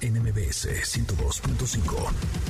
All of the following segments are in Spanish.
NMBS 102.5.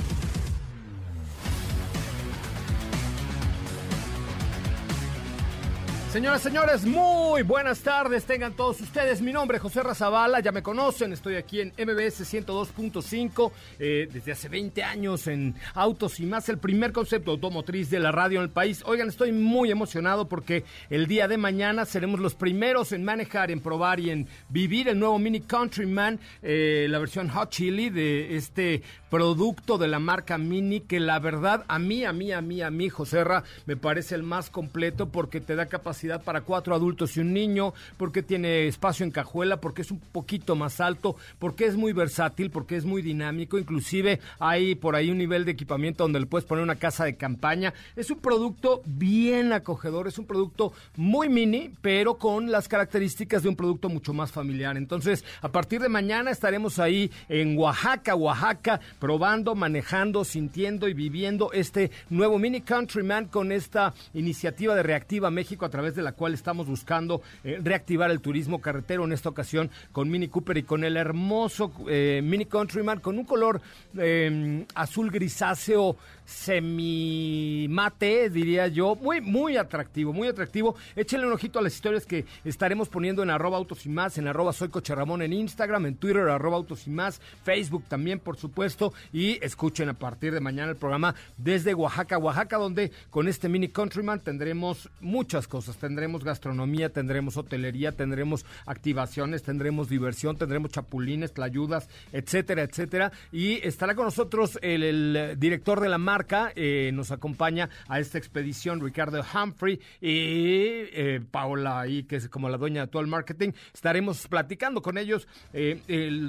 Señoras, señores, muy buenas tardes. Tengan todos ustedes. Mi nombre es José Razabala, ya me conocen. Estoy aquí en MBS 102.5 eh, desde hace 20 años en Autos y más, el primer concepto automotriz de la radio en el país. Oigan, estoy muy emocionado porque el día de mañana seremos los primeros en manejar, en probar y en vivir el nuevo Mini Countryman, eh, la versión Hot Chili de este producto de la marca Mini que la verdad a mí, a mí, a mí, a mí, José Ra, me parece el más completo porque te da capacidad para cuatro adultos y un niño, porque tiene espacio en cajuela, porque es un poquito más alto, porque es muy versátil, porque es muy dinámico, inclusive hay por ahí un nivel de equipamiento donde le puedes poner una casa de campaña. Es un producto bien acogedor, es un producto muy mini, pero con las características de un producto mucho más familiar. Entonces, a partir de mañana estaremos ahí en Oaxaca, Oaxaca, probando, manejando, sintiendo y viviendo este nuevo Mini Countryman con esta iniciativa de Reactiva México a través de la cual estamos buscando eh, reactivar el turismo carretero en esta ocasión con Mini Cooper y con el hermoso eh, Mini Countryman con un color em, azul grisáceo semi mate, diría yo, muy, muy atractivo, muy atractivo. Échenle un ojito a las historias que estaremos poniendo en arroba autos y más, en arroba soy Coche Ramón en Instagram, en Twitter, arroba autos y más, Facebook también, por supuesto, y escuchen a partir de mañana el programa desde Oaxaca, Oaxaca, donde con este Mini Countryman tendremos muchas cosas tendremos gastronomía, tendremos hotelería, tendremos activaciones, tendremos diversión, tendremos chapulines, tlayudas, etcétera, etcétera. Y estará con nosotros el, director de la marca, eh, nos acompaña a esta expedición, Ricardo Humphrey y eh, Paola, ahí, que es como la dueña de el marketing. Estaremos platicando con ellos eh,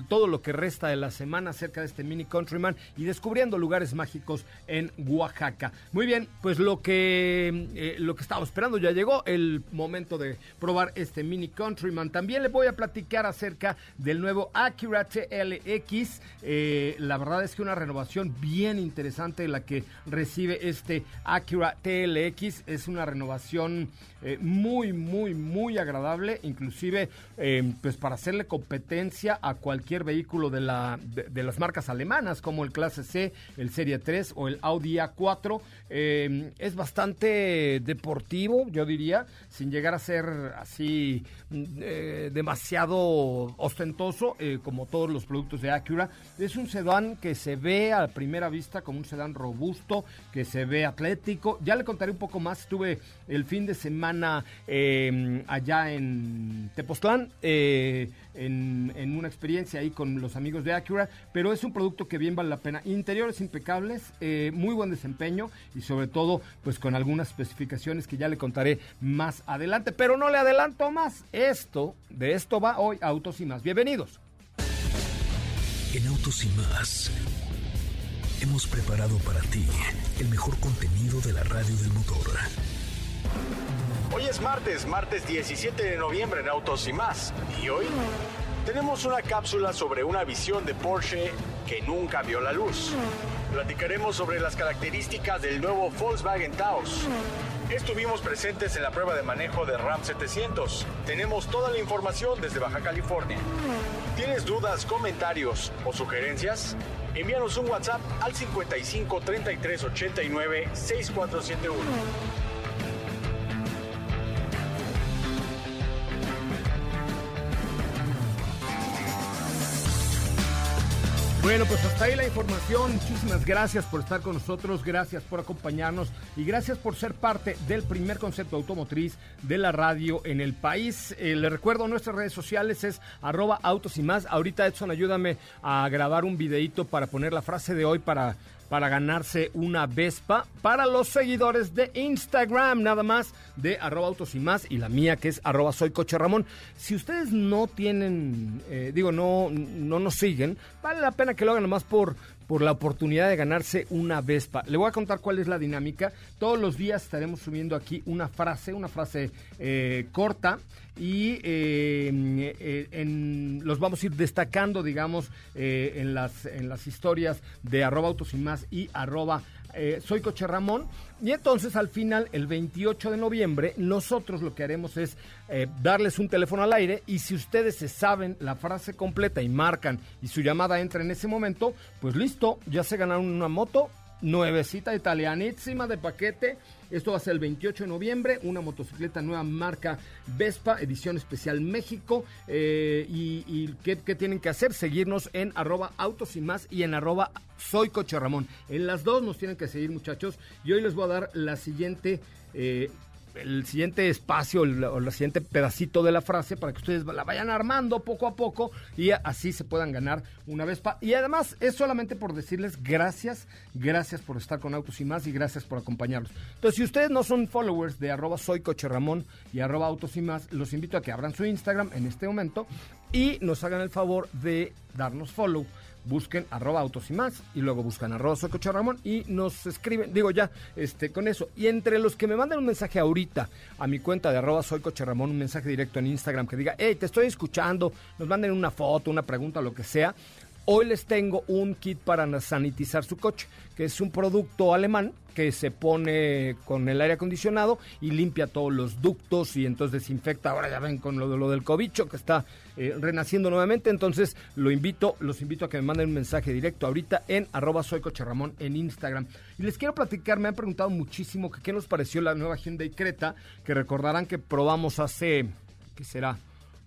todo lo que resta de la semana acerca de este Mini Countryman y descubriendo lugares mágicos en Oaxaca. Muy bien, pues lo que, lo que estaba esperando ya llegó. Momento de probar este Mini Countryman. También le voy a platicar acerca del nuevo Acura TLX. Eh, la verdad es que una renovación bien interesante la que recibe este Acura TLX. Es una renovación eh, muy, muy, muy agradable. Inclusive, eh, pues para hacerle competencia a cualquier vehículo de, la, de, las marcas alemanas, como el Clase C, el Serie 3 o el Audi A4. es bastante deportivo, yo diría sin llegar a ser así eh, demasiado ostentoso eh, como todos los productos de Acura. Es un sedán que se ve a primera vista como un sedán robusto, que se ve atlético. Ya le contaré un poco más. Estuve el fin de semana eh, allá en Tepoztlán en, una experiencia ahí con los amigos de Acura, pero es un producto que bien vale la pena. Interiores impecables, eh, muy buen desempeño y sobre todo pues con algunas especificaciones que ya le contaré más adelante, pero no le adelanto más. Esto, de esto va hoy Autos y más. Bienvenidos. En Autos y más hemos preparado para ti el mejor contenido de la radio del motor. Hoy es martes, martes 17 de noviembre en Autos y más. Y hoy tenemos una cápsula sobre una visión de Porsche que nunca vio la luz. Platicaremos sobre las características del nuevo Volkswagen Taos. Estuvimos presentes en la prueba de manejo de Ram 700. Tenemos toda la información desde Baja California. ¿Tienes dudas, comentarios o sugerencias? Envíanos un WhatsApp al 55 33 89 6471. Bueno, pues hasta ahí la información. Muchísimas gracias por estar con nosotros, gracias por acompañarnos y gracias por ser parte del primer concepto automotriz de la radio en el país. Eh, le recuerdo nuestras redes sociales es arroba autos y más. Ahorita Edson, ayúdame a grabar un videito para poner la frase de hoy para para ganarse una Vespa para los seguidores de Instagram, nada más de arroba autos y más y la mía que es arroba soy. Si ustedes no tienen, eh, digo, no, no nos siguen, vale la pena que lo hagan nomás por, por la oportunidad de ganarse una Vespa. Le voy a contar cuál es la dinámica. Todos los días estaremos subiendo aquí una frase, una frase eh, corta y eh, eh, en, los vamos a ir destacando, digamos, en, las, en las historias de arroba autos y más y arroba eh, soy Coche Ramón. Y entonces al final, el 28 de noviembre, nosotros lo que haremos es eh, darles un teléfono al aire y si ustedes se saben la frase completa y marcan y su llamada entra en ese momento, pues listo, ya se ganaron una moto nuevecita italianísima de paquete esto va a ser el 28 de noviembre, una motocicleta nueva marca Vespa, edición especial México. Eh, y, ¿qué, tienen que hacer? Seguirnos en arroba autos y más y en arroba soy. En las dos nos tienen que seguir muchachos. Y hoy les voy a dar la siguiente... Eh, el siguiente espacio o el siguiente pedacito de la frase para que ustedes la vayan armando poco a poco y así se puedan ganar una Vespa. Y además es solamente por decirles gracias, gracias por estar con Autos y más y gracias por acompañarlos. Entonces, si ustedes no son followers de arroba soy y arroba autos y más, los invito a que abran su Instagram en este momento y nos hagan el favor de darnos follow busquen arroba autos y más y luego buscan arroba soy coche Ramón y nos escriben, digo ya, este, con eso. Y entre los que me manden un mensaje ahorita a mi cuenta de arroba soy coche Ramón, un mensaje directo en Instagram que diga, hey, te estoy escuchando, nos manden una foto, una pregunta, lo que sea. Hoy les tengo un kit para sanitizar su coche, que es un producto alemán que se pone con el aire acondicionado y limpia todos los ductos y entonces desinfecta. Ahora ya ven con lo, lo del cobicho que está eh, renaciendo nuevamente. Entonces lo invito, los invito a que me manden un mensaje directo ahorita en arroba soy Ramón en Instagram. Y les quiero platicar, me han preguntado muchísimo qué nos pareció la nueva Hyundai Creta, que recordarán que probamos hace, ¿qué será?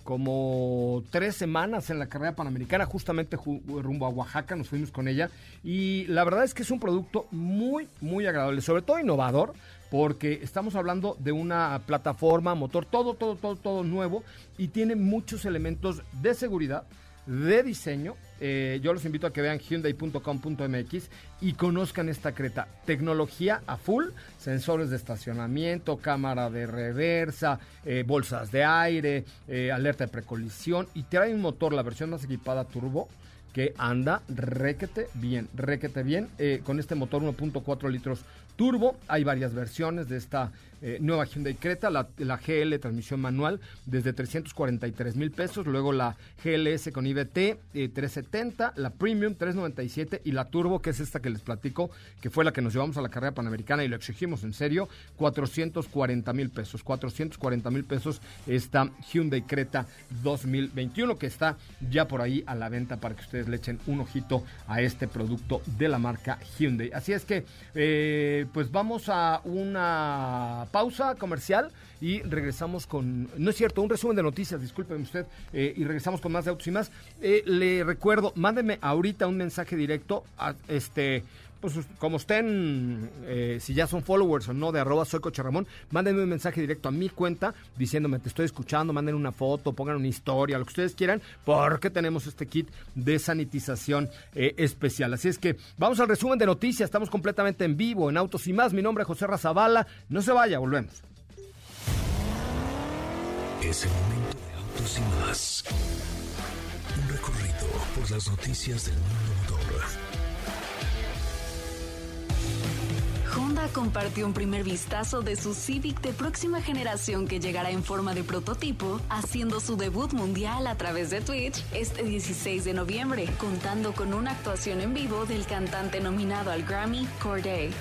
Como tres semanas en la carrera panamericana, justamente rumbo a Oaxaca, nos fuimos con ella. Y la verdad es que es un producto muy, muy agradable, sobre todo innovador, porque estamos hablando de una plataforma, motor, todo, todo, todo, todo nuevo y tiene muchos elementos de seguridad de diseño. Eh, yo los invito a que vean hyundai.com.mx y conozcan esta creta. Tecnología a full, sensores de estacionamiento, cámara de reversa, eh, bolsas de aire, eh, alerta de precolisión y trae un motor, la versión más equipada turbo que anda requete bien, requete bien, con este motor 1.4 litros turbo. Hay varias versiones de esta eh, nueva Hyundai Creta, la, GL transmisión manual desde 343 mil pesos, luego la GLS con IBT 370, eh, la Premium 397 y la Turbo, que es esta que les platico, que fue la que nos llevamos a la carrera panamericana y lo exigimos en serio, 440 mil pesos, 440 mil pesos esta Hyundai Creta 2021 que está ya por ahí a la venta para que ustedes le echen un ojito a este producto de la marca Hyundai. Así es que, eh, pues vamos a una pausa comercial y regresamos con, no es cierto, un resumen de noticias, discúlpeme usted, eh, y regresamos con más de autos y más. Eh, le recuerdo, mándeme ahorita un mensaje directo a este pues como estén, eh, si ya son followers o no de arroba soy Coche Ramón, mándenme un mensaje directo a mi cuenta diciéndome te estoy escuchando, manden una foto, pongan una historia, lo que ustedes quieran, porque tenemos este kit de sanitización especial. Así es que vamos al resumen de noticias, estamos completamente en vivo en Autos y más. Mi nombre es José Razabala, no se vaya, volvemos. Es el momento de autos y más. Un recorrido por las noticias del mundo Compartió un primer vistazo de su Civic de próxima generación que llegará en forma de prototipo, haciendo su debut mundial a través de Twitch este 16 de noviembre, contando con una actuación en vivo del cantante nominado al Grammy, Corday.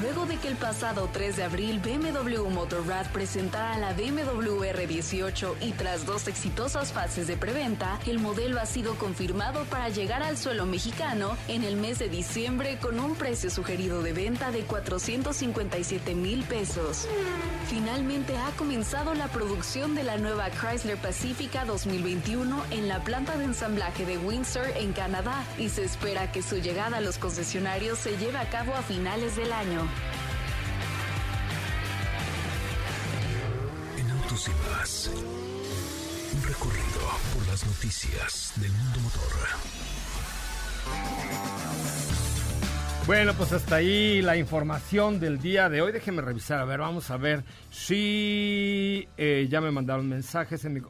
Luego de que el pasado 3 de abril BMW Motorrad presentara la BMW R18 y tras dos exitosas fases de preventa, el modelo ha sido confirmado para llegar al suelo mexicano en el mes de diciembre con un precio sugerido de venta de 457 mil pesos. Finalmente ha comenzado la producción de la nueva Chrysler Pacifica 2021 en la planta de ensamblaje de Windsor en Canadá y se espera que su llegada a los concesionarios se lleve a cabo a finales del año. En Autos y más, un recorrido por las noticias del mundo motor. Bueno, pues hasta ahí la información del día de hoy. Déjeme revisar, a ver, vamos a ver si eh, ya me mandaron mensajes. En mi...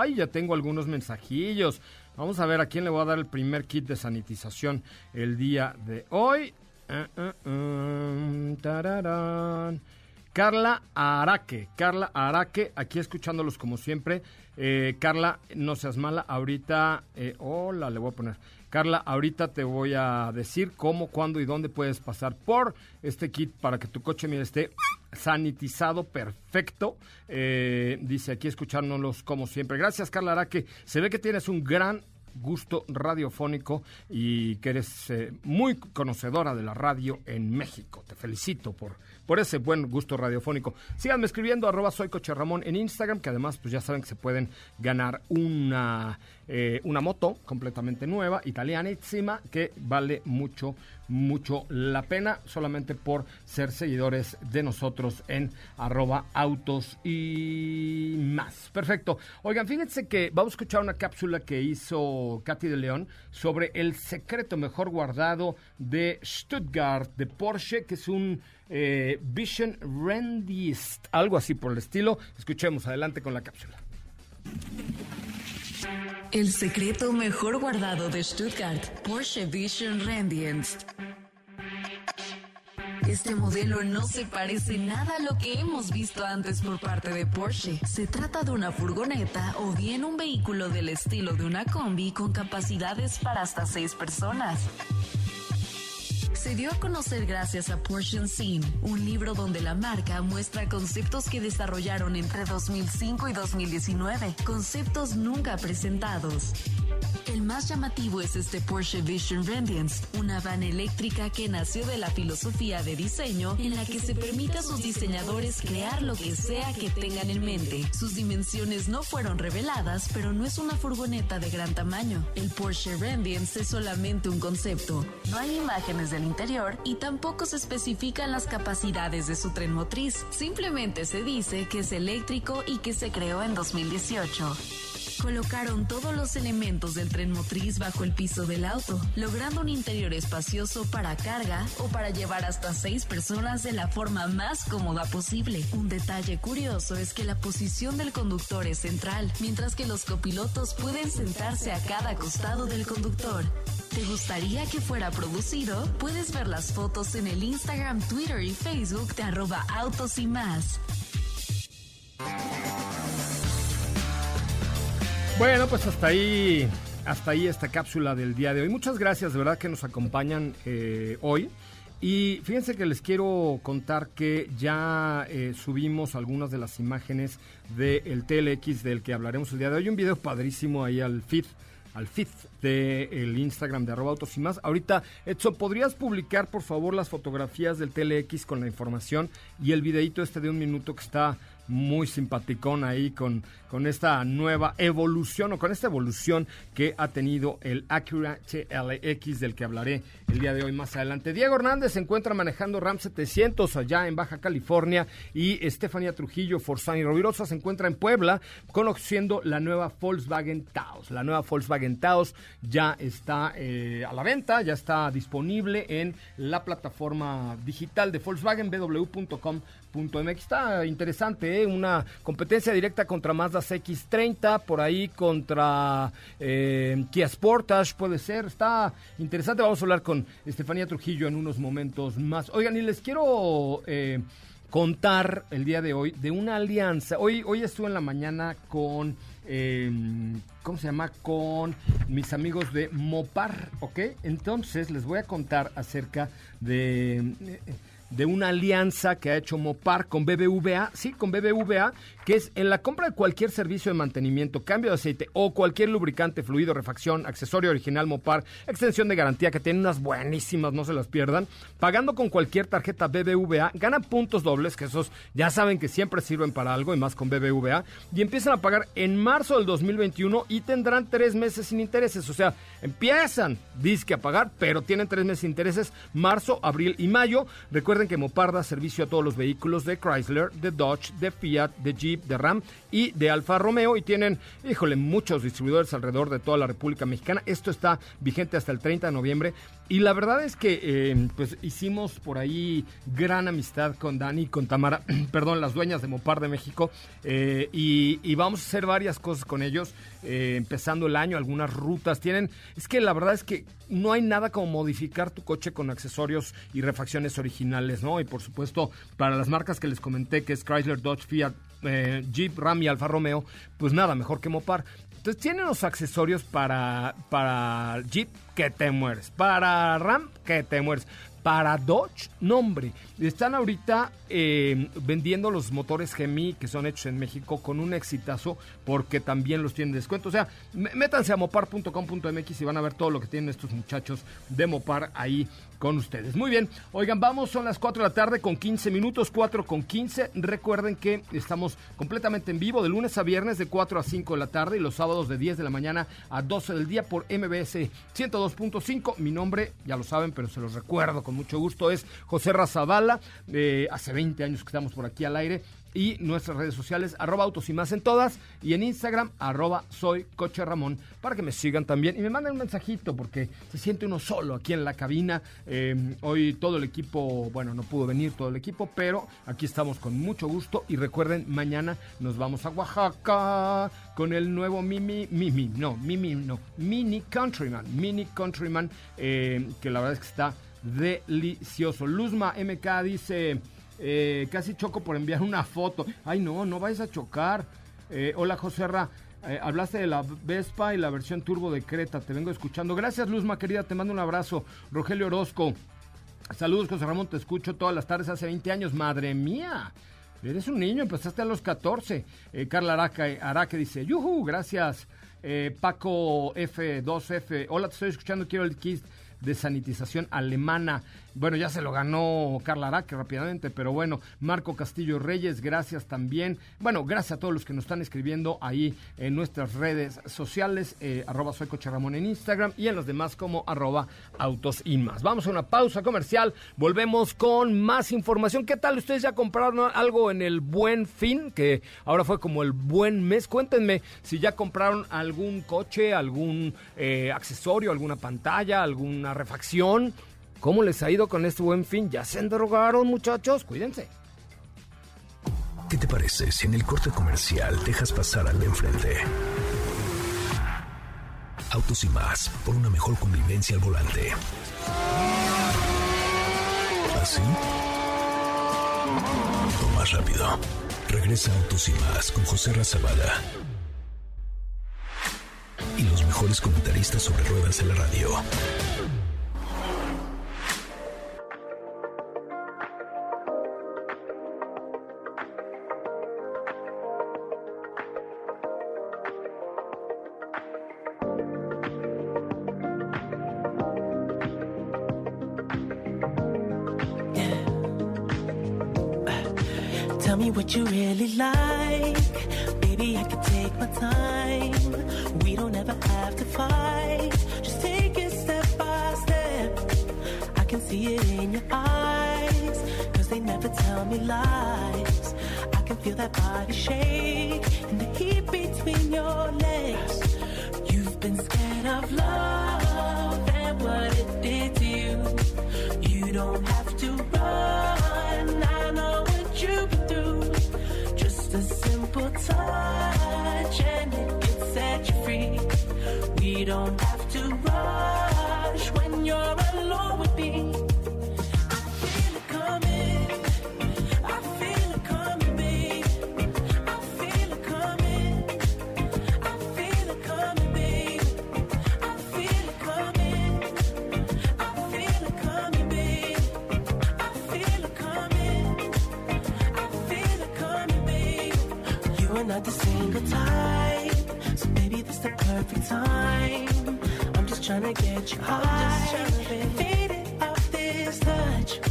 ¡Ay! Ya tengo algunos mensajillos. Vamos a ver a quién le voy a dar el primer kit de sanitización el día de hoy. Carla Araque, Carla Araque, aquí escuchándolos como siempre. Eh, Carla, no seas mala, ahorita, eh, hola, le voy a poner. Carla, ahorita te voy a decir cómo, cuándo y dónde puedes pasar por este kit para que tu coche mire, esté sanitizado, perfecto. Eh, dice aquí escuchándolos como siempre. Gracias, Carla Araque. Se ve que tienes un gran gusto radiofónico y que eres eh, muy conocedora de la radio en México. Te felicito por, por ese buen gusto radiofónico. Síganme escribiendo arroba soy en Instagram, que además pues ya saben que se pueden ganar una, eh, una moto completamente nueva, italianísima, que vale mucho, mucho la pena solamente por ser seguidores de nosotros en arroba autos y más. Perfecto. Oigan, fíjense que vamos a escuchar una cápsula que hizo Katy de León sobre el secreto mejor guardado de Stuttgart, de Porsche, que es un eh, Vision Rendist, algo así por el estilo. Escuchemos adelante con la cápsula. El secreto mejor guardado de Stuttgart, Porsche Vision Rendienst. Este modelo no se parece nada a lo que hemos visto antes por parte de Porsche. Se trata de una furgoneta o bien un vehículo del estilo de una combi con capacidades para hasta seis personas. Se dio a conocer gracias a Porsche Scene, un libro donde la marca muestra conceptos que desarrollaron entre 2005 y 2019, conceptos nunca presentados. El más llamativo es este Porsche Vision Radiance, una van eléctrica que nació de la filosofía de diseño en la que se permite a sus diseñadores crear lo que sea que tengan en mente. Sus dimensiones no fueron reveladas, pero no es una furgoneta de gran tamaño. El Porsche Radiance es solamente un concepto. No hay imágenes del interior y tampoco se especifican las capacidades de su tren motriz. Simplemente se dice que es eléctrico y que se creó en 2018. Colocaron todos los elementos del tren motriz bajo el piso del auto, logrando un interior espacioso para carga o para llevar hasta seis personas de la forma más cómoda posible. Un detalle curioso es que la posición del conductor es central, mientras que los copilotos pueden sentarse a cada costado del conductor. ¿Te gustaría que fuera producido? Puedes ver las fotos en el Instagram, Twitter y Facebook de arroba autos y más. Bueno, pues hasta ahí, hasta ahí esta cápsula del día de hoy. Muchas gracias, de verdad que nos acompañan eh, hoy. Y fíjense que les quiero contar que ya eh, subimos algunas de las imágenes del TLX del que hablaremos el día de hoy. Un video padrísimo ahí al feed, al feed del Instagram de arroba autos y más. Ahorita, Edson, ¿podrías publicar por favor las fotografías del TLX con la información y el videito este de un minuto que está muy simpaticón ahí con, con esta nueva evolución o con esta evolución que ha tenido el Acura TLX del que hablaré el día de hoy más adelante. Diego Hernández se encuentra manejando Ram 700 allá en Baja California y Estefanía Trujillo Forzani Rovirosa se encuentra en Puebla conociendo la nueva Volkswagen Taos. La nueva Volkswagen Taos ya está eh, a la venta, ya está disponible en la plataforma digital de Volkswagen www.com .mx. Está interesante, ¿eh? una competencia directa contra Mazda CX30, por ahí contra eh, Kia Sportage, puede ser. Está interesante. Vamos a hablar con Estefanía Trujillo en unos momentos más. Oigan, y les quiero eh, contar el día de hoy de una alianza. Hoy, hoy estuve en la mañana con... ¿cómo se llama? Con mis amigos de Mopar, ¿ok? Entonces les voy a contar acerca de de una alianza que ha hecho Mopar con BBVA, sí, con BBVA, que es en la compra de cualquier servicio de mantenimiento, cambio de aceite o cualquier lubricante, fluido, refacción, accesorio original Mopar, extensión de garantía que tiene unas buenísimas, no se las pierdan, pagando con cualquier tarjeta BBVA, ganan puntos dobles, que esos ya saben que siempre sirven para algo y más con BBVA, y empiezan a pagar en marzo del 2021 y tendrán tres meses sin intereses, o sea, empiezan, disque a pagar, pero tienen tres meses sin intereses, marzo, abril y mayo. Recuerden que Mopar da servicio a todos los vehículos de Chrysler, de Dodge, de Fiat, de Jeep, de Ram y de Alfa Romeo y tienen, híjole, muchos distribuidores alrededor de toda la República Mexicana. Esto está vigente hasta el 30 de noviembre y la verdad es que eh, pues hicimos por ahí gran amistad con Dani y con Tamara, perdón, las dueñas de Mopar de México eh, y, vamos a hacer varias cosas con ellos, eh, empezando el año, algunas rutas. Tienen, es que la verdad es que no hay nada como modificar tu coche con accesorios y refacciones originales, ¿no? Y por supuesto, para las marcas que les comenté, que es Chrysler, Dodge, Fiat, Jeep, Ram y Alfa Romeo, pues nada, mejor que Mopar. Entonces tienen los accesorios para, para Jeep que te mueres, para Ram que te mueres, para Dodge, nombre. Están ahorita eh, vendiendo los motores Gemi que son hechos en México con un exitazo porque también los tienen descuento. O sea, métanse a mopar.com.mx y van a ver todo lo que tienen estos muchachos de Mopar ahí con ustedes. Muy bien, oigan, vamos, son las 4 de la tarde con 15 minutos, 4 con 15. Recuerden que estamos completamente en vivo de lunes a viernes de 4 a 5 de la tarde y los sábados de 10 de la mañana a 12 del día por MBS 102.5. Mi nombre, ya lo saben, pero se los recuerdo con mucho gusto, es José Razabala. Eh, hace 20 años que estamos por aquí al aire y nuestras redes sociales, arroba autos y más en todas, y en Instagram, arroba soy Ramón, para que me sigan también y me manden un mensajito, porque se siente uno solo aquí en la cabina. Eh, hoy todo el equipo, bueno, no pudo venir todo el equipo, pero aquí estamos con mucho gusto y recuerden, mañana nos vamos a Oaxaca con el nuevo Mimi, Mimi, no, Mimi, no, Mini Countryman, Mini Countryman, eh, que la verdad es que está delicioso. Luzma MK dice... Eh, casi choco por enviar una foto. Ay, no, no vais a chocar. Eh, hola, Joserra. Eh, hablaste de la Vespa y la versión turbo de Creta. Te vengo escuchando. Gracias, Luzma, querida. Te mando un abrazo. Rogelio Orozco. Saludos, José Ramón. Te escucho todas las tardes hace 20 años. Madre mía. Eres un niño, empezaste a los 14. Carla Araque, Araque dice, yuhu, gracias. Paco F2F, hola, te estoy escuchando, quiero el kit de sanitización alemana. Bueno, ya se lo ganó Carla Araque rápidamente, pero bueno, Marco Castillo Reyes, gracias también. Bueno, gracias a todos los que nos están escribiendo ahí en nuestras redes sociales, eh, arroba soy Ramón en Instagram y en los demás como arroba autos y más. Vamos a una pausa comercial, volvemos con más información. ¿Qué tal? ¿Ustedes ya compraron algo en el buen fin? Que ahora fue como el buen mes. Cuéntenme si ya compraron algún coche, algún eh, accesorio, alguna pantalla, alguna refacción ¿Cómo les ha ido con este buen fin? ¿Ya se endrogaron, muchachos? Cuídense. ¿Qué te parece si en el corte comercial dejas pasar al de enfrente? Autos y más, por una mejor convivencia al volante. ¿Así? O más rápido. Regresa Autos y más con José Razabala. Y los mejores comentaristas sobre ruedas en la radio.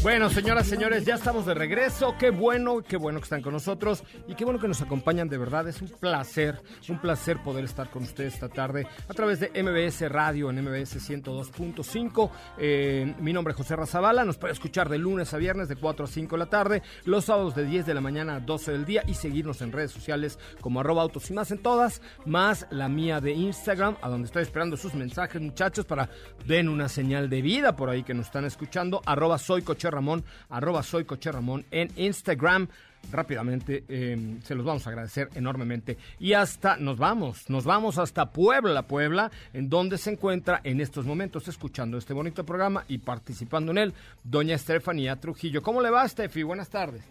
Bueno, señoras, señores, ya estamos de regreso. Qué bueno, qué bueno que están con nosotros y qué bueno que nos acompañan de verdad. Es un placer, un placer poder estar con ustedes esta tarde a través de MBS Radio en MBS 102.5. Eh, mi nombre es José Razabala. Nos puede escuchar de lunes a viernes de 4 a 5 de la tarde, los sábados de 10 de la mañana a 12 del día y seguirnos en redes sociales como arroba autos y más en todas, más la mía de Instagram, a donde estoy esperando sus mensajes, muchachos, para den una señal de vida por ahí que nos están escuchando. Arroba soy Ramón, arroba soy Coche Ramón en Instagram. Rápidamente, eh, se los vamos a agradecer enormemente. Y hasta, nos vamos, nos vamos hasta Puebla, Puebla, en donde se encuentra en estos momentos escuchando este bonito programa y participando en él, doña Estefanía Trujillo. ¿Cómo le va, Steffi? Buenas tardes.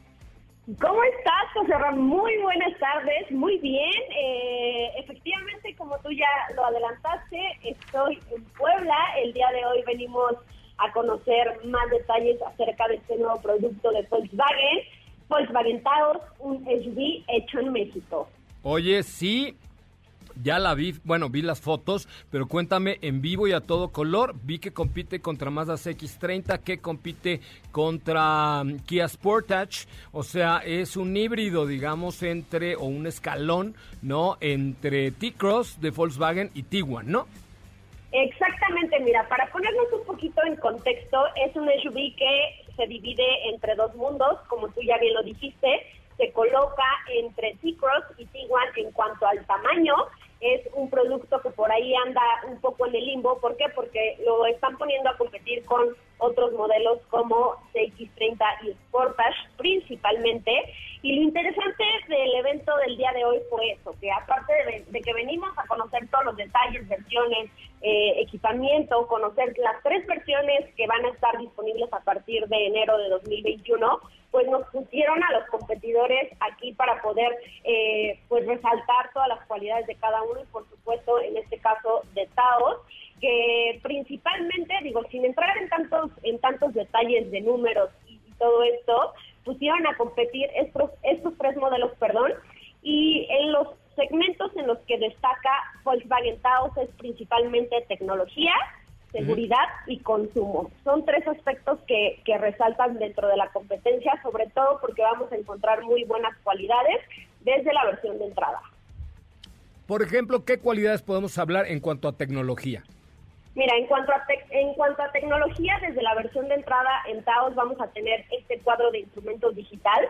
¿Cómo estás, José Ramón? Muy buenas tardes, muy bien. Eh, efectivamente, como tú ya lo adelantaste, estoy en Puebla. El día de hoy venimos a conocer más detalles acerca de este nuevo producto de Volkswagen. Volkswagen Taos, un SUV hecho en México. Oye, sí, ya la vi, bueno, vi las fotos, pero cuéntame en vivo y a todo color. Vi que compite contra Mazda CX30, que compite contra um, Kia Sportage, o sea, es un híbrido, digamos, entre, o un escalón, ¿no? Entre T-Cross de Volkswagen y Tiguan, ¿no? Exactamente, mira, para ponernos un poquito en contexto, es un SUV que se divide entre dos mundos, como tú ya bien lo dijiste, se coloca entre T-Cross y Tiguan en cuanto al tamaño. Es un producto que por ahí anda un poco en el limbo. ¿Por qué? Porque lo están poniendo a competir con otros modelos como CX30 y Sportage principalmente. Y lo interesante del evento del día de hoy fue eso, que aparte de, que venimos a conocer todos los detalles, versiones, eh, equipamiento, conocer las tres versiones que van a estar disponibles a partir de enero de 2021, pues nos pusieron a los competidores aquí para poder eh, pues resaltar todas las cualidades de cada uno y por supuesto en este caso de Taos que principalmente digo sin entrar en tantos en tantos detalles de números y, y todo esto pusieron a competir estos estos tres modelos perdón y en los segmentos en los que destaca Volkswagen Taos es principalmente tecnología, seguridad y consumo. Son tres aspectos que, que resaltan dentro de la competencia, sobre todo porque vamos a encontrar muy buenas cualidades desde la versión de entrada. Por ejemplo, ¿qué cualidades podemos hablar en cuanto a tecnología? Mira, en cuanto a en cuanto a tecnología, desde la versión de entrada en Taos vamos a tener este cuadro de instrumentos digital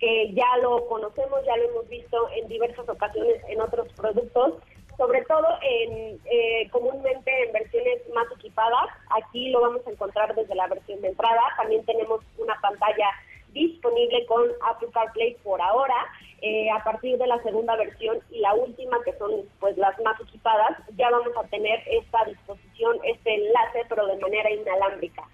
que ya lo conocemos, ya lo hemos visto en diversas ocasiones en otros productos, sobre todo en eh, comúnmente en versiones más equipadas. Aquí lo vamos a encontrar desde la versión de entrada. También tenemos una pantalla disponible con Apple CarPlay por ahora. Eh, a partir de la segunda versión y la última, que son pues las más equipadas, ya vamos a tener esta disposición, este enlace, pero de manera inalámbrica.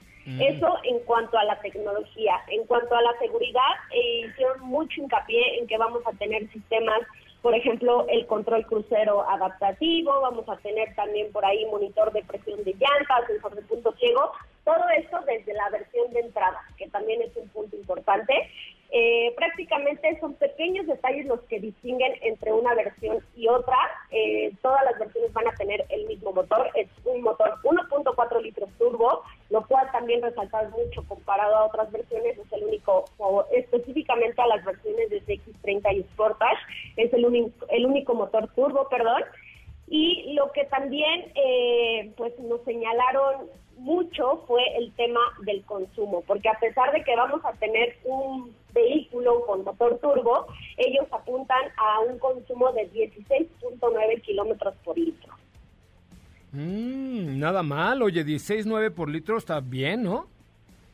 Eso en cuanto a la tecnología. En cuanto a la seguridad, eh, hicieron mucho hincapié en que vamos a tener sistemas, por ejemplo, el control crucero adaptativo, vamos a tener también por ahí monitor de presión de llantas, sensor de punto ciego, todo esto desde la versión de entrada, que también es un punto importante. Eh, prácticamente son pequeños detalles los que distinguen entre una versión y otra. Eh, todas las versiones van a tener el mismo motor. Es un motor 1.4 litros turbo, lo cual también resaltar mucho comparado a otras versiones. Es el único, o específicamente a las versiones de CX30 y Sportage, es el, único el único motor turbo, perdón. Y lo que también eh, pues nos señalaron mucho fue el tema del consumo, porque a pesar de que vamos a tener un vehículo con motor turbo, ellos apuntan a un consumo de 16.9 kilómetros por litro. Mm, nada mal, oye, 16.9 por litro está bien, ¿no?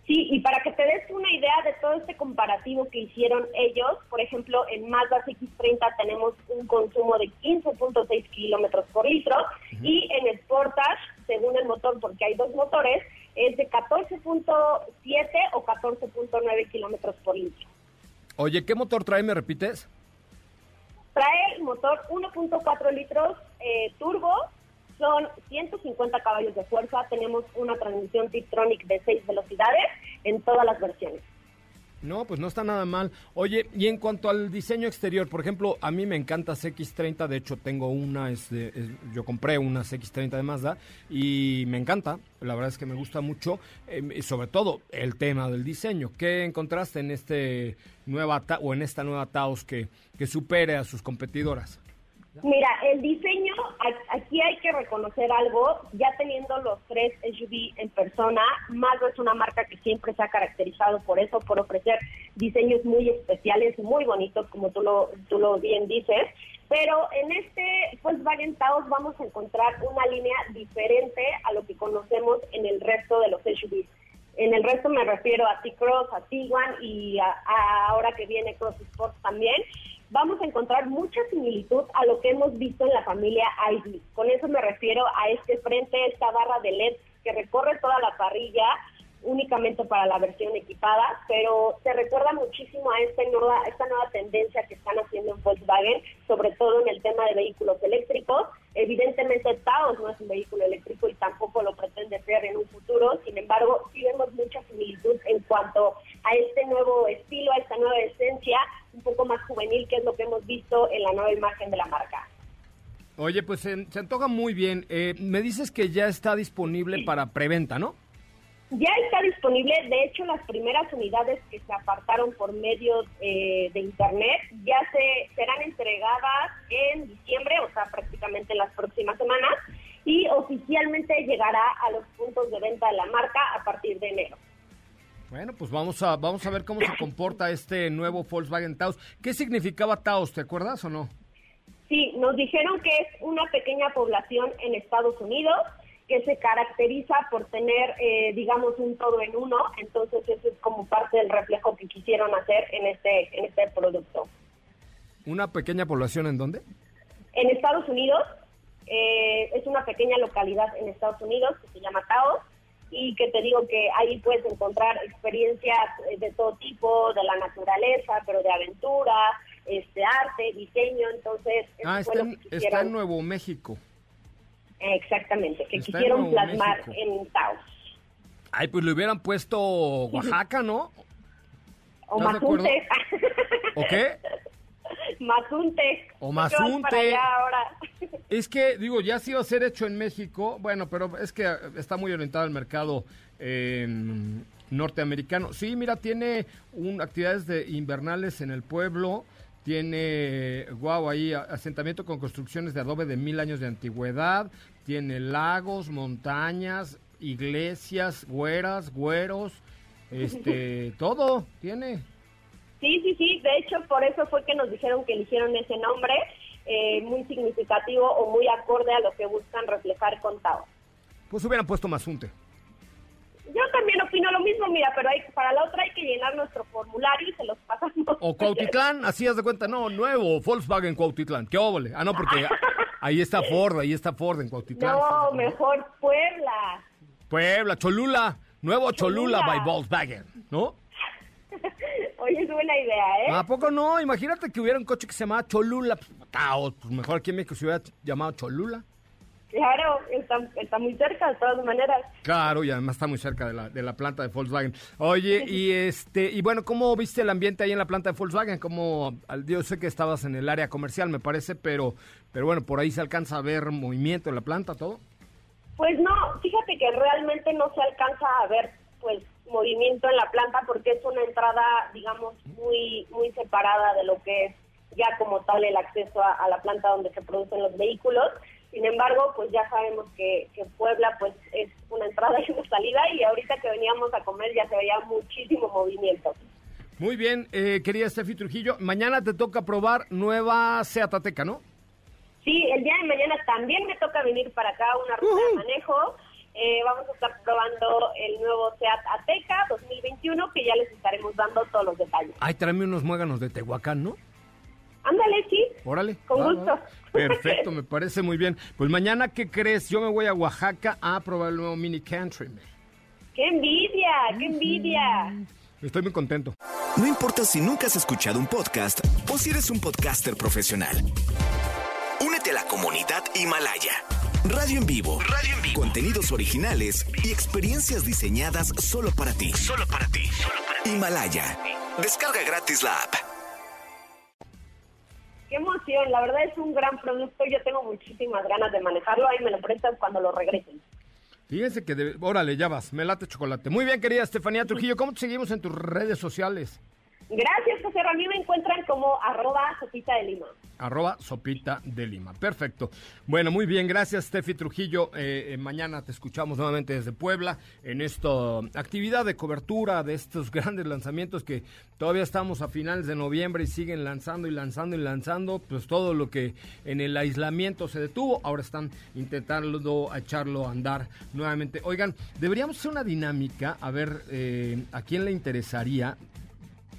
Sí, y para que te des una idea de todo este comparativo que hicieron ellos, por ejemplo, en Mazda CX30 tenemos un consumo de 15.6 kilómetros por litro y en Sportage, según el motor, porque hay dos motores, es de 14.7 o 14.9 kilómetros por litro. Oye, ¿qué motor trae, me repites? Trae el motor 1.4 litros eh, turbo, son 150 caballos de fuerza, tenemos una transmisión Tiptronic de 6 velocidades en todas las versiones. No, pues no está nada mal. Oye, y en cuanto al diseño exterior, por ejemplo, a mí me encanta CX30, de hecho tengo una, es de- es- yo compré una CX30 de Mazda y me encanta, la verdad es que me gusta mucho, y sobre todo el tema del diseño. ¿Qué encontraste en este nueva o en esta nueva Taos que, que supere a sus competidoras? Mira, el diseño, aquí hay que reconocer algo, ya teniendo los tres SUV en persona, Mazda es una marca que siempre se ha caracterizado por eso, por ofrecer diseños muy especiales, muy bonitos, como tú lo, tú lo bien dices, pero en este Volkswagen Taos vamos a encontrar una línea diferente a lo que conocemos en el resto de los SUVs. En el resto me refiero a T-Cross, a Tiguan y a ahora que viene Cross Sport también. Vamos a encontrar mucha similitud a lo que hemos visto en la familia ID. Con eso me refiero a este frente, esta barra de LED que recorre toda la parrilla únicamente para la versión equipada, pero se recuerda muchísimo a esta nueva, esta nueva tendencia que están haciendo en Volkswagen, sobre todo en el tema de vehículos eléctricos. Evidentemente Taos no es un vehículo eléctrico y tampoco lo pretende ser en un futuro, sin embargo sí vemos mucha similitud en cuanto a este nuevo estilo, a esta nueva esencia, un poco más juvenil que es lo que hemos visto en la nueva imagen de la marca. Oye, pues se, se antoja muy bien. Eh, me dices que ya está disponible para preventa, ¿no? Ya está disponible, de hecho las primeras unidades que se apartaron por medio eh, de internet ya se serán entregadas en diciembre, o sea, prácticamente en las próximas semanas, y oficialmente llegará a los puntos de venta de la marca a partir de enero. Bueno, pues vamos a, vamos a ver cómo se comporta este nuevo Volkswagen Taos. ¿Qué significaba Taos? ¿Te acuerdas o no? Sí, nos dijeron que es una pequeña población en Estados Unidos que se caracteriza por tener, eh, digamos, un todo en uno. Entonces, eso es como parte del reflejo que quisieron hacer en este, en este producto. ¿Una pequeña población en dónde? En Estados Unidos, eh, es una pequeña localidad en Estados Unidos que se llama Taos y que te digo que ahí puedes encontrar experiencias eh, de todo tipo, de la naturaleza, pero de aventura, este arte, diseño. Entonces, Ah, está en, está Nuevo México. Exactamente, que Está quisieron plasmar México. en Taos. Ay, pues le hubieran puesto Oaxaca, ¿no? O. Mazunte. ¿O qué? Mazunte. O ¿Por qué vas Mazunte. ahora? Es que, digo, ya se iba a ser hecho en México, bueno, pero es que está muy orientado al mercado eh, norteamericano. Sí, mira, tiene un, actividades de invernales en el pueblo, tiene, guau, ahí asentamiento con construcciones de adobe de mil años de antigüedad, tiene lagos, montañas, iglesias, güeras, güeros, este, todo tiene. Sí, sí, sí. De hecho, por eso fue que nos dijeron que eligieron ese nombre, eh, muy significativo o muy acorde a lo que buscan reflejar con Taos. Pues hubieran puesto Mazunte. Yo también opino lo mismo, mira, pero hay, para la otra hay que llenar nuestro formulario y se los pasamos. O Cuautitlán, así haz de cuenta, no, nuevo Volkswagen Cuautitlán, qué óvole. Ah, no, porque ahí está Ford, ahí está Ford en Cuautitlán. No, mejor Puebla. Puebla, Cholula, nuevo Cholula, Cholula. by Volkswagen, ¿no? Oye, es buena idea, ¿eh? ¿A poco no? Imagínate que hubiera un coche que se llamaba Cholula. Pues, tao, pues mejor aquí en México se hubiera llamado Cholula. Claro, está, está muy cerca de todas maneras. Claro, y además está muy cerca de la, de la planta de Volkswagen. Oye, y este, y bueno, ¿cómo viste el ambiente ahí en la planta de Volkswagen? Como, yo sé que estabas en el área comercial, me parece, pero, pero bueno, por ahí se alcanza a ver movimiento en la planta, todo. Pues no, fíjate que realmente no se alcanza a ver pues movimiento en la planta porque es una entrada, digamos, muy muy separada de lo que es ya como tal el acceso a, a la planta donde se producen los vehículos. Sin embargo, pues ya sabemos que, que Puebla pues es una entrada y una salida y ahorita que veníamos a comer ya se veía muchísimo movimiento. Muy bien, eh, querida Steffi Trujillo, mañana te toca probar nueva Seat Ateca, ¿no? Sí, el día de mañana también me toca venir para acá una ruta de manejo. Eh, vamos a estar probando el nuevo Seat Ateca 2021 que ya les estaremos dando todos los detalles. Ay, tráeme unos muéganos de Tehuacán, ¿no? Ándale, sí. Órale. Con va, gusto. va. Perfecto, me parece muy bien. Pues mañana, ¿qué crees? Yo me voy a Oaxaca a probar el nuevo Mini Countryman. ¡Qué envidia! ¡Qué envidia! Estoy muy contento. No importa si nunca has escuchado un podcast o si eres un podcaster profesional. A la comunidad Himalaya. Radio en vivo. Radio en vivo. Contenidos originales y experiencias diseñadas solo para ti. Solo para ti. Himalaya. Descarga gratis la app. Qué emoción, la verdad es un gran producto, yo tengo muchísimas ganas de manejarlo, ahí me lo prestan cuando lo regresen. Fíjense que, debe- órale, ya vas, me late chocolate. Muy bien, querida Estefanía Trujillo, ¿cómo te seguimos en tus redes sociales? Gracias, José, a mí me encuentran como arroba sopita de lima. Arroba Sopita de Lima. Perfecto. Bueno, muy bien. Gracias, Steffi Trujillo. Eh, eh, mañana te escuchamos nuevamente desde Puebla en esta actividad de cobertura de estos grandes lanzamientos que todavía estamos a finales de noviembre y siguen lanzando y lanzando y lanzando. Pues todo lo que en el aislamiento se detuvo, ahora están intentando echarlo a andar nuevamente. Oigan, deberíamos hacer una dinámica, a ver eh, a quién le interesaría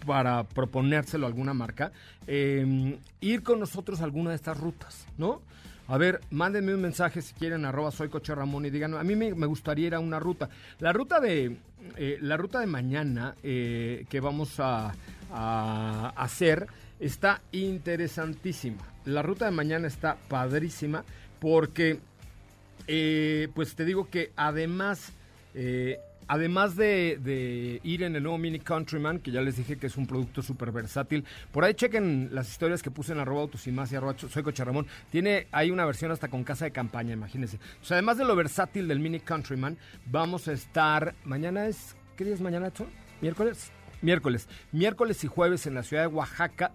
para proponérselo a alguna marca, eh, ir con nosotros a alguna de estas rutas, ¿no? A ver, mándenme un mensaje si quieren, arroba soy Coche Ramón y digan, a mí me, gustaría ir a una ruta. La ruta de, eh, la ruta de mañana eh, que vamos a, a hacer está interesantísima. La ruta de mañana está padrísima porque eh, pues te digo que además, eh, además de, ir en el nuevo Mini Countryman, que ya les dije que es un producto súper versátil, por ahí chequen las historias que puse en arroba autos y más y arroba soy Coche Ramón. Tiene hay una versión hasta con casa de campaña, imagínense. O sea, además de lo versátil del Mini Countryman, vamos a estar, mañana es, ¿qué día es mañana, Edson? ¿Miércoles? Miércoles. Miércoles y jueves en la ciudad de Oaxaca.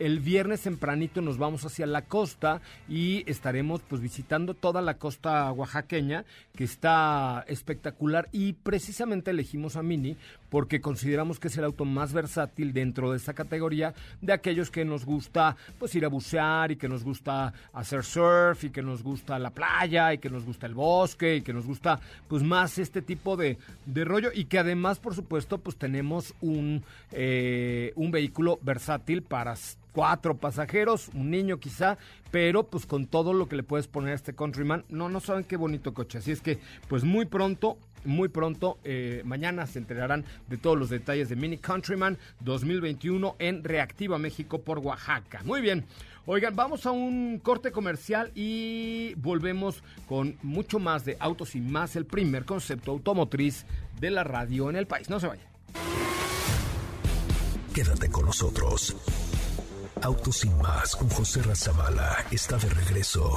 El viernes tempranito nos vamos hacia la costa y estaremos pues visitando toda la costa oaxaqueña que está espectacular. Y precisamente elegimos a Mini porque consideramos que es el auto más versátil dentro de esta categoría de aquellos que nos gusta pues ir a bucear y que nos gusta hacer surf y que nos gusta la playa y que nos gusta el bosque y que nos gusta pues más este tipo de, de rollo y que además por supuesto pues tenemos un, eh, un vehículo versátil para cuatro pasajeros, un niño quizá, pero pues con todo lo que le puedes poner a este Countryman, no, no saben qué bonito coche, así es que pues muy pronto muy pronto, eh, mañana se enterarán de todos los detalles de Mini Countryman 2021 en Reactiva México por Oaxaca. Muy bien. Oigan, vamos a un corte comercial y volvemos con mucho más de autos y más, el primer concepto automotriz de la radio en el país. No se vayan. Quédate con nosotros. Autos sin más con José Razabala está de regreso.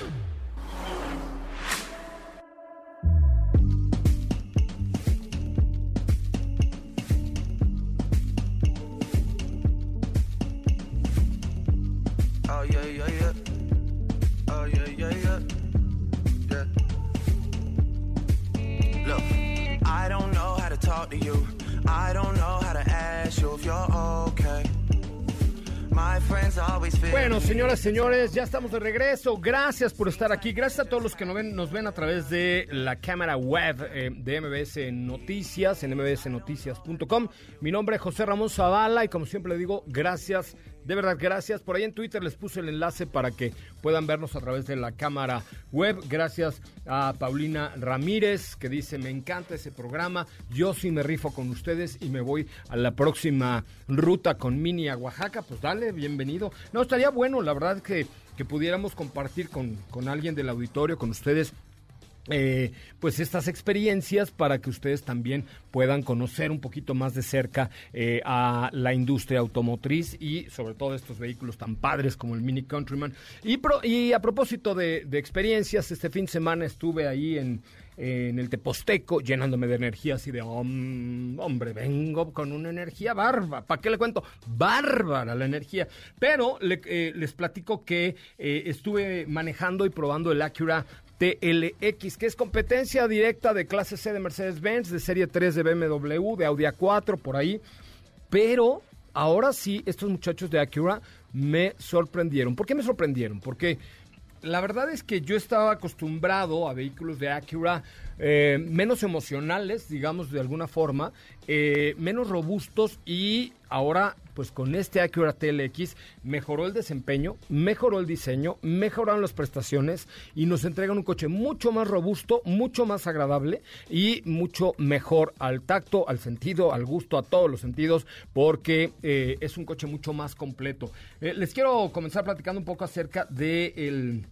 Oh yeah, yeah, yeah. Oh yeah, yeah, yeah. Yeah. Look, I don't know how to talk to you. I don't know how to ask you if you're okay. My friends always feel Bueno, señoras, señores, ya estamos de regreso. Gracias por estar aquí. Gracias a todos los que nos ven, nos ven a través de la cámara web eh, de MBS Noticias, en mbsnoticias.com. Mi nombre es José Ramón Zavala y como siempre le digo, gracias, de verdad, gracias. Por ahí en Twitter les puse el enlace para que puedan vernos a través de la cámara web. Gracias a Paulina Ramírez que dice, me encanta ese programa. Yo sí me rifo con ustedes y me voy a la próxima ruta con Mini a Oaxaca. Pues dale, bienvenido. No, estaría bueno, la verdad, que, que pudiéramos compartir con, con alguien del auditorio, con ustedes. Eh, pues estas experiencias para que ustedes también puedan conocer un poquito más de cerca eh, a la industria automotriz y sobre todo estos vehículos tan padres como el Mini Countryman. Y, a propósito de, experiencias, este fin de semana estuve ahí en, en el Teposteco llenándome de energía así de, "Hom- hombre, vengo con una energía bárbara. ¿Para qué le cuento? Bárbara la energía. Pero eh, les platico que estuve manejando y probando el Acura TLX, que es competencia directa de clase C de Mercedes-Benz, de serie 3 de BMW, de Audi A4, por ahí. Pero ahora sí, estos muchachos de Acura me sorprendieron. ¿Por qué me sorprendieron? Porque la verdad es que yo estaba acostumbrado a vehículos de Acura eh, menos emocionales, digamos de alguna forma, eh, menos robustos y ahora pues con este Acura TLX mejoró el desempeño, mejoró el diseño, mejoraron las prestaciones y nos entregan un coche mucho más robusto, mucho más agradable y mucho mejor al tacto, al sentido, al gusto, a todos los sentidos, porque eh, es un coche mucho más completo. Les quiero comenzar platicando un poco acerca de el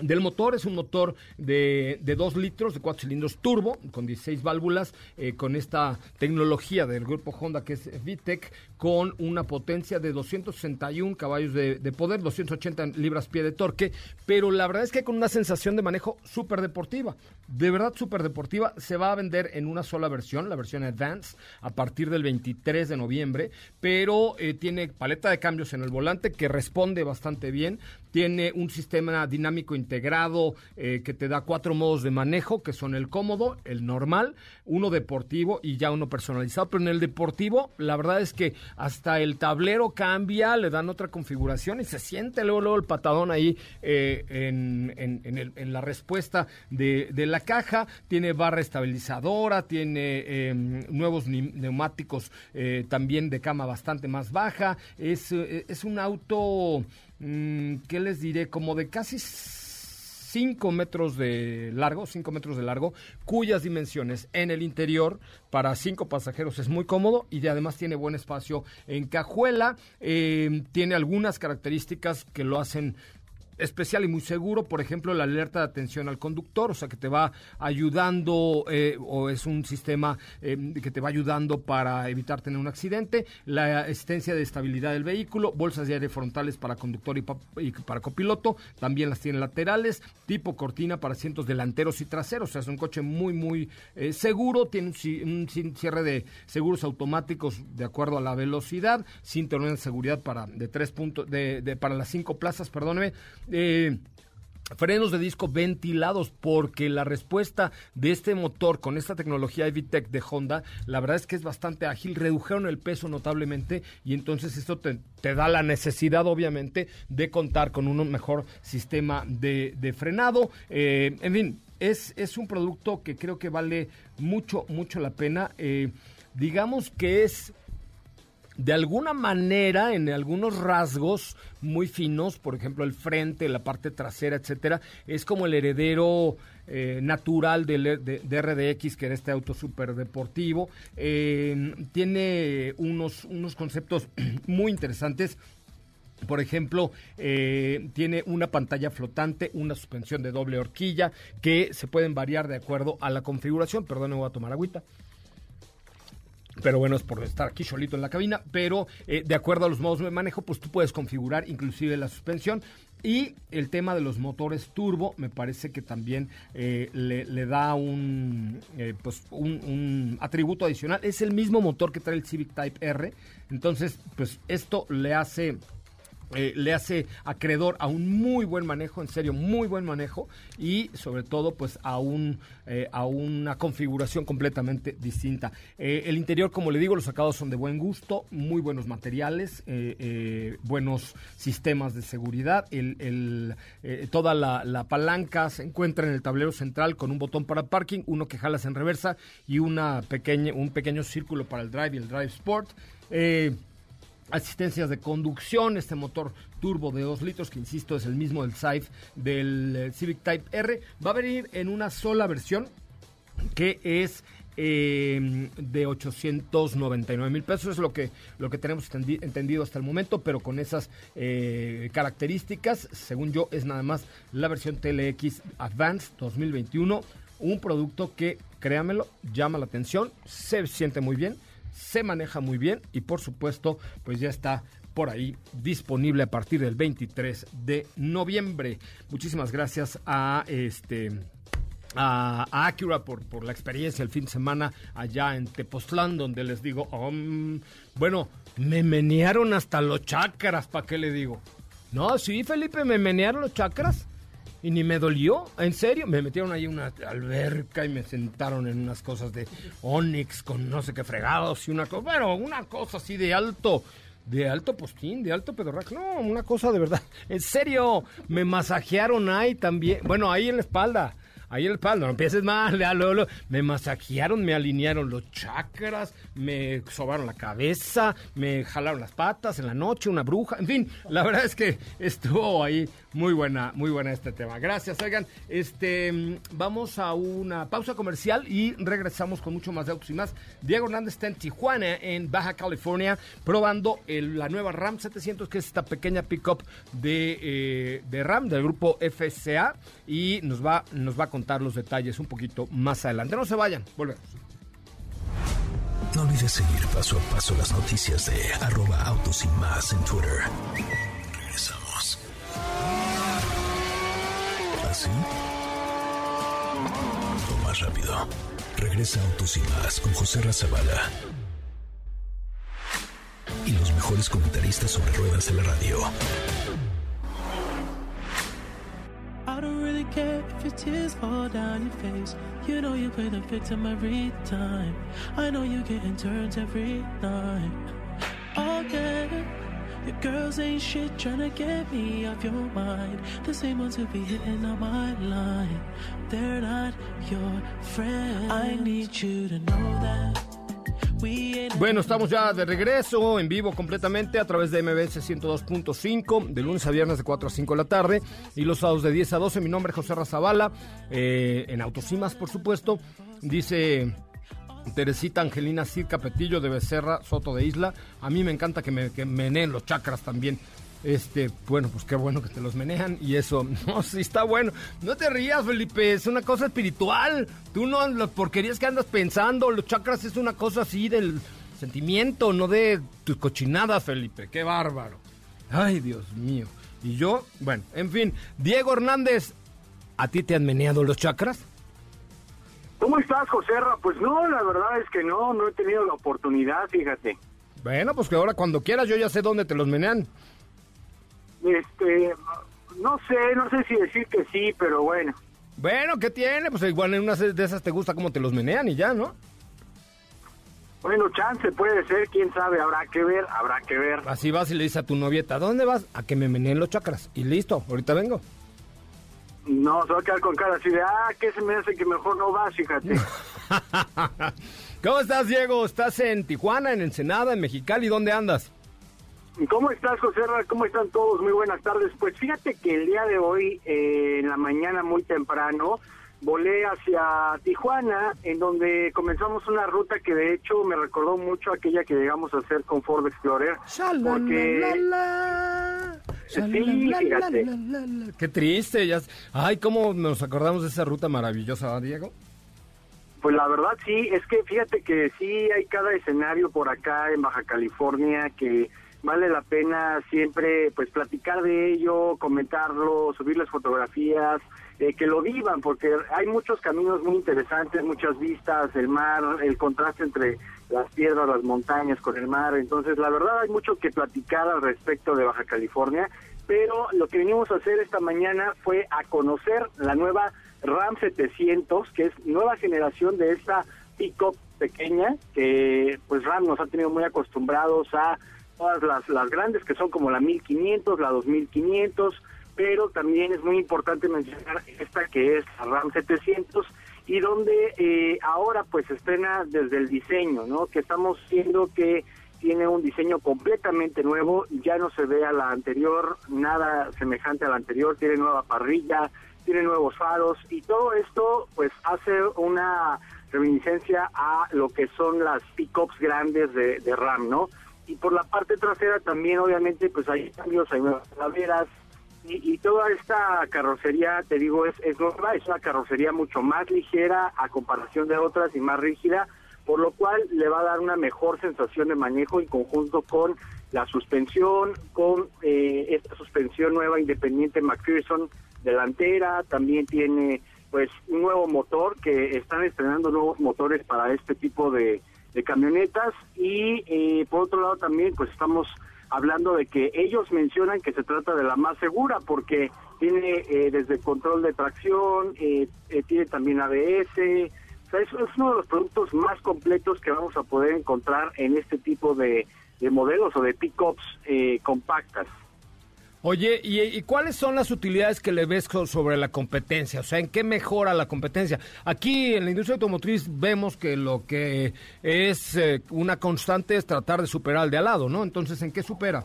del motor. Es un motor de, de 2 litros, de 4 cilindros turbo, con 16 válvulas, eh, con esta tecnología del grupo Honda que es VTEC, con una potencia de 261 caballos de, de poder, 280 libras pie de torque, pero la verdad es que con una sensación de manejo súper deportiva. De verdad súper deportiva. Se va a vender en una sola versión, la versión Advance, a partir del 23 de noviembre, pero eh, tiene paleta de cambios en el volante que responde bastante bien. Tiene un sistema dinámico integrado eh, que te da cuatro modos de manejo, que son el cómodo, el normal, uno deportivo y ya uno personalizado. Pero en el deportivo, la verdad es que hasta el tablero cambia, le dan otra configuración y se siente luego, el patadón ahí eh, en, en- en el- en la respuesta de, de la caja. Tiene barra estabilizadora, tiene eh, nuevos neumáticos eh, también de cama bastante más baja. Es, eh, es un auto, mm, ¿qué les diré? Como de casi 5 metros de largo, 5 metros de largo, cuyas dimensiones en el interior para cinco pasajeros es muy cómodo y además tiene buen espacio en cajuela. Eh, tiene algunas características que lo hacen especial y muy seguro, por ejemplo, la alerta de atención al conductor, o sea, que te va ayudando eh, o es un sistema eh, que te va ayudando para evitar tener un accidente, la asistencia de estabilidad del vehículo, bolsas de aire frontales para conductor y, pa- y para copiloto, también las tiene laterales, tipo cortina para asientos delanteros y traseros, o sea, es un coche muy, muy eh, seguro, tiene un, un cierre de seguros automáticos de acuerdo a la velocidad, cinturón de seguridad para de tres puntos, de- para las cinco plazas, perdóneme. Frenos de disco ventilados porque la respuesta de este motor con esta tecnología EVTEC de Honda, la verdad es que es bastante ágil, redujeron el peso notablemente y entonces esto te, da la necesidad obviamente de contar con un mejor sistema de, de frenado. Eh, en fin, es, es un producto que creo que vale mucho, mucho la pena. Eh, digamos que es de alguna manera, en algunos rasgos muy finos, por ejemplo, el frente, la parte trasera, etcétera, es como el heredero eh, natural del, de, de RDX, que era este auto súper deportivo. Eh, tiene unos, unos conceptos muy interesantes. Por ejemplo, eh, tiene una pantalla flotante, una suspensión de doble horquilla que se pueden variar de acuerdo a la configuración. Perdón, me voy a tomar agüita. Pero bueno, es por estar aquí solito en la cabina. Pero eh, de acuerdo a los modos de manejo, pues tú puedes configurar inclusive la suspensión. Y el tema de los motores turbo me parece que también eh, le, da un, eh, pues un atributo adicional. Es el mismo motor que trae el Civic Type R. Entonces, pues esto le hace eh, le hace acreedor a un muy buen manejo, en serio, muy buen manejo y sobre todo pues a, un, eh, a una configuración completamente distinta. Eh, el interior, como le digo, los acabados son de buen gusto, muy buenos materiales, buenos sistemas de seguridad, el, toda la, la palanca se encuentra en el tablero central con un botón para parking, uno que jalas en reversa y una pequeña, un pequeño círculo para el drive y el drive sport. Asistencias de conducción, este motor turbo de 2 litros, que insisto es el mismo del Saif del eh, Civic Type R, va a venir en una sola versión que es eh, de 899 mil pesos, es lo que, lo que tenemos entendi- entendido hasta el momento, pero con esas eh, características, según yo, es nada más la versión TLX Advance 2021, un producto que, créamelo, llama la atención, se siente muy bien, se maneja muy bien y por supuesto pues ya está por ahí disponible a partir del 23 de noviembre. Muchísimas gracias a este a, Acura por, por la experiencia el fin de semana allá en Tepoztlán, donde les digo, bueno, me menearon hasta los chakras, ¿para qué le digo? No, sí, Felipe, me menearon los chakras y ni me dolió, en serio, me metieron ahí en una alberca y me sentaron en unas cosas de Onix con no sé qué fregados y una cosa, bueno, una cosa así de alto, de alto postín, de alto pedorraje, no, una cosa de verdad, en serio, me masajearon ahí también, bueno, ahí en la espalda, ahí en el palo, no empieces mal, ya, Lolo. Me masajearon, me alinearon los chakras, me sobaron la cabeza, me jalaron las patas en la noche, una bruja, en fin, la verdad es que estuvo ahí muy buena, muy buena este tema. Gracias, oigan, este, mm, vamos a una pausa comercial y regresamos con mucho más de autos y más. Diego Hernández está en Tijuana, en Baja California, probando la nueva Ram 700, que es esta pequeña pickup de, eh, de Ram, del grupo FCA, y nos va, nos va a contar los detalles un poquito más adelante. No se vayan, volvemos. No olvides seguir paso a paso las noticias de arroba autos y más en Twitter. Regresamos. ¿Así? O más rápido. Regresa Autos y más con José Razabala. Y los mejores comentaristas sobre ruedas de la radio. I don't really care if your tears fall down your face. You know you play the victim every time. I know you getting turns every night. Girls ain't shit trying to get me off your mind. The same ones who be hitting on my line. They're not your friends. I need you to know that. Bueno, estamos ya de regreso, en vivo completamente a través de MBS 102.5, de lunes a viernes de 4 a 5 de la tarde y los sábados de 10 a 12. Mi nombre es José Razabala, eh, en Autosimas, por supuesto. Dice Teresita Angelina Cid Capetillo de Becerra, Soto de Isla. A mí me encanta que me que meneen los chakras también. Este, bueno, pues qué bueno que te los menean y eso, no, sí está bueno. No te rías, Felipe, es una cosa espiritual. Tú no, las porquerías que andas pensando, los chakras es una cosa así del sentimiento, no de tus cochinadas, Felipe. Qué bárbaro. Ay, Dios mío. Y yo, bueno, en fin, Diego Hernández, ¿a ti te han meneado los chakras? ¿Cómo estás, Joserra? Pues no, la verdad es que no, no he tenido la oportunidad, fíjate. Bueno, pues que ahora cuando quieras yo ya sé dónde te los menean. Este, no sé, no sé si decir que sí, pero bueno. Bueno, ¿qué tiene? Pues igual en una de esas te gusta cómo te los menean y ya, ¿no? Bueno, chance puede ser, quién sabe, habrá que ver, habrá que ver. Así vas y le dices a tu novieta, ¿a dónde vas? A que me meneen los chakras. Y listo, ahorita vengo. No, se va a quedar con cara así de, ah, ¿qué se me hace que mejor no vas, fíjate? ¿Cómo estás, Diego? ¿Estás en Tijuana, en Ensenada, en Mexicali? ¿Dónde andas? ¿Cómo estás, Joserra? ¿Cómo están todos? Muy buenas tardes. Pues fíjate que el día de hoy, eh, en la mañana muy temprano, volé hacia Tijuana, en donde comenzamos una ruta que de hecho me recordó mucho aquella que llegamos a hacer con Ford Explorer. Porque... Sí, fíjate. Qué triste, ya. Ay, cómo nos acordamos de esa ruta maravillosa, ¿verdad, Diego. Pues la verdad sí, es que fíjate que sí hay cada escenario por acá en Baja California que vale la pena siempre pues platicar de ello, comentarlo, subirles fotografías, eh, que lo vivan, porque hay muchos caminos muy interesantes, muchas vistas, el mar, el contraste entre las piedras, las montañas con el mar, entonces la verdad hay mucho que platicar al respecto de Baja California, pero lo que venimos a hacer esta mañana fue a conocer la nueva RAM 700, que es nueva generación de esta pick-up pequeña, que pues RAM nos ha tenido muy acostumbrados a todas las, las grandes, que son como la 1500, la 2500, pero también es muy importante mencionar esta que es la RAM 700 y donde eh, ahora pues estrena desde el diseño, ¿no? Que estamos viendo que tiene un diseño completamente nuevo, ya no se ve a la anterior, nada semejante a la anterior, tiene nueva parrilla, tiene nuevos faros y todo esto pues hace una reminiscencia a lo que son las pickups grandes de, de RAM, ¿no? Y por la parte trasera también obviamente pues hay cambios, hay nuevas calaveras y, y toda esta carrocería, te digo, es, es nueva, es una carrocería mucho más ligera a comparación de otras y más rígida, por lo cual le va a dar una mejor sensación de manejo en conjunto con la suspensión, con eh, esta suspensión nueva independiente McPherson delantera, también tiene pues un nuevo motor que están estrenando nuevos motores para este tipo de, de camionetas y eh, por otro lado también pues estamos hablando de que ellos mencionan que se trata de la más segura porque tiene eh, desde control de tracción, eh, eh, tiene también ABS, es uno de los productos más completos que vamos a poder encontrar en este tipo de, de modelos o de pickups eh, compactas. Oye, ¿y, cuáles son las utilidades que le ves sobre la competencia? O sea, ¿en qué mejora la competencia? Aquí en la industria automotriz vemos que lo que es eh, una constante es tratar de superar al de al lado, ¿no? Entonces, ¿en qué supera?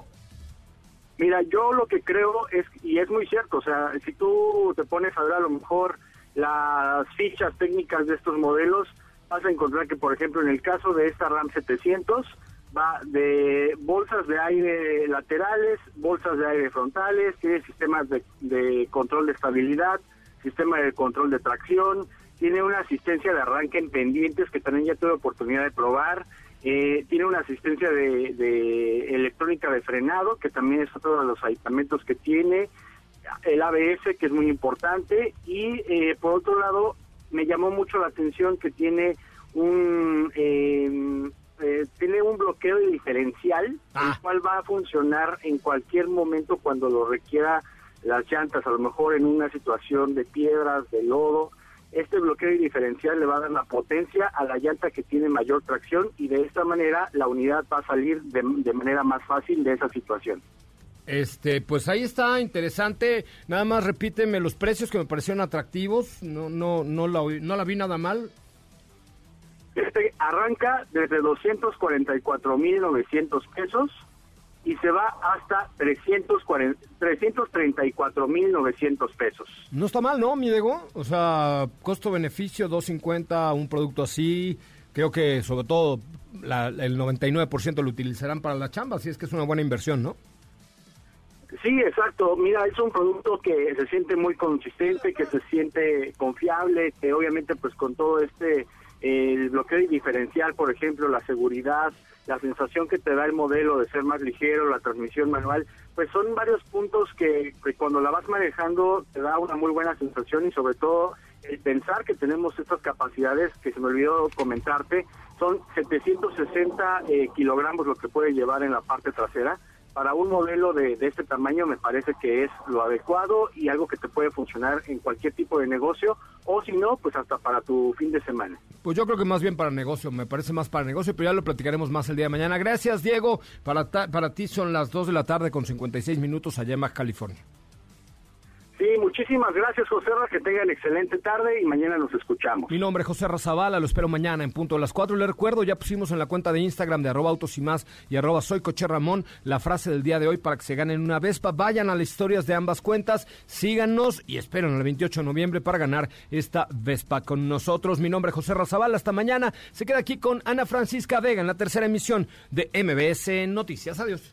Mira, yo lo que creo es, y es muy cierto, o sea, si tú te pones a ver a lo mejor las fichas técnicas de estos modelos, vas a encontrar que, por ejemplo, en el caso de esta RAM 700, va de bolsas de aire laterales, bolsas de aire frontales, tiene sistemas de, de control de estabilidad, sistema de control de tracción, tiene una asistencia de arranque en pendientes que también ya tuve oportunidad de probar, eh, tiene una asistencia de, de electrónica de frenado, que también es otro de los aditamentos que tiene, el ABS, que es muy importante, y eh, por otro lado, me llamó mucho la atención que tiene un eh, eh, tiene un bloqueo de diferencial, el cual va a funcionar en cualquier momento cuando lo requiera las llantas, a lo mejor en una situación de piedras, de lodo. Este bloqueo de diferencial le va a dar la potencia a la llanta que tiene mayor tracción y de esta manera la unidad va a salir de, de manera más fácil de esa situación. Este, pues ahí está, interesante. Nada más repíteme los precios que me parecieron atractivos. No, no, no la, no la vi nada mal. Este arranca desde 244.900 pesos y se va hasta 340 334.900 pesos. No está mal, ¿no, mi Diego? O sea, costo-beneficio, 250, un producto así. Creo que sobre todo la- el 99% lo utilizarán para la chamba, así es que es una buena inversión, ¿no? Sí, exacto. Mira, es un producto que se siente muy consistente, que se siente confiable, que obviamente pues con todo este el bloqueo diferencial, por ejemplo, la seguridad, la sensación que te da el modelo de ser más ligero, la transmisión manual, pues son varios puntos que, que cuando la vas manejando te da una muy buena sensación y sobre todo el pensar que tenemos estas capacidades, que se me olvidó comentarte, son 760 eh, kilogramos lo que puede llevar en la parte trasera. Para un modelo de, de este tamaño me parece que es lo adecuado y algo que te puede funcionar en cualquier tipo de negocio o si no, pues hasta para tu fin de semana. Pues yo creo que más bien para negocio, me parece más para negocio, pero ya lo platicaremos más el día de mañana. Gracias, Diego. Para, ta- para ti son las 2 de la tarde con 56 minutos allá en Baja California. Sí, muchísimas gracias, José Ra, que tengan excelente tarde y mañana nos escuchamos. Mi nombre es José Razabala, lo espero mañana en punto de las 4. Le recuerdo, ya pusimos en la cuenta de Instagram de arroba autos y más y arroba soy coche Ramón la frase del día de hoy para que se ganen una Vespa. Vayan a las historias de ambas cuentas, síganos y esperen el 28 de noviembre para ganar esta Vespa con nosotros. Mi nombre es José Razabala, hasta mañana. Se queda aquí con Ana Francisca Vega en la tercera emisión de MBS Noticias. Adiós.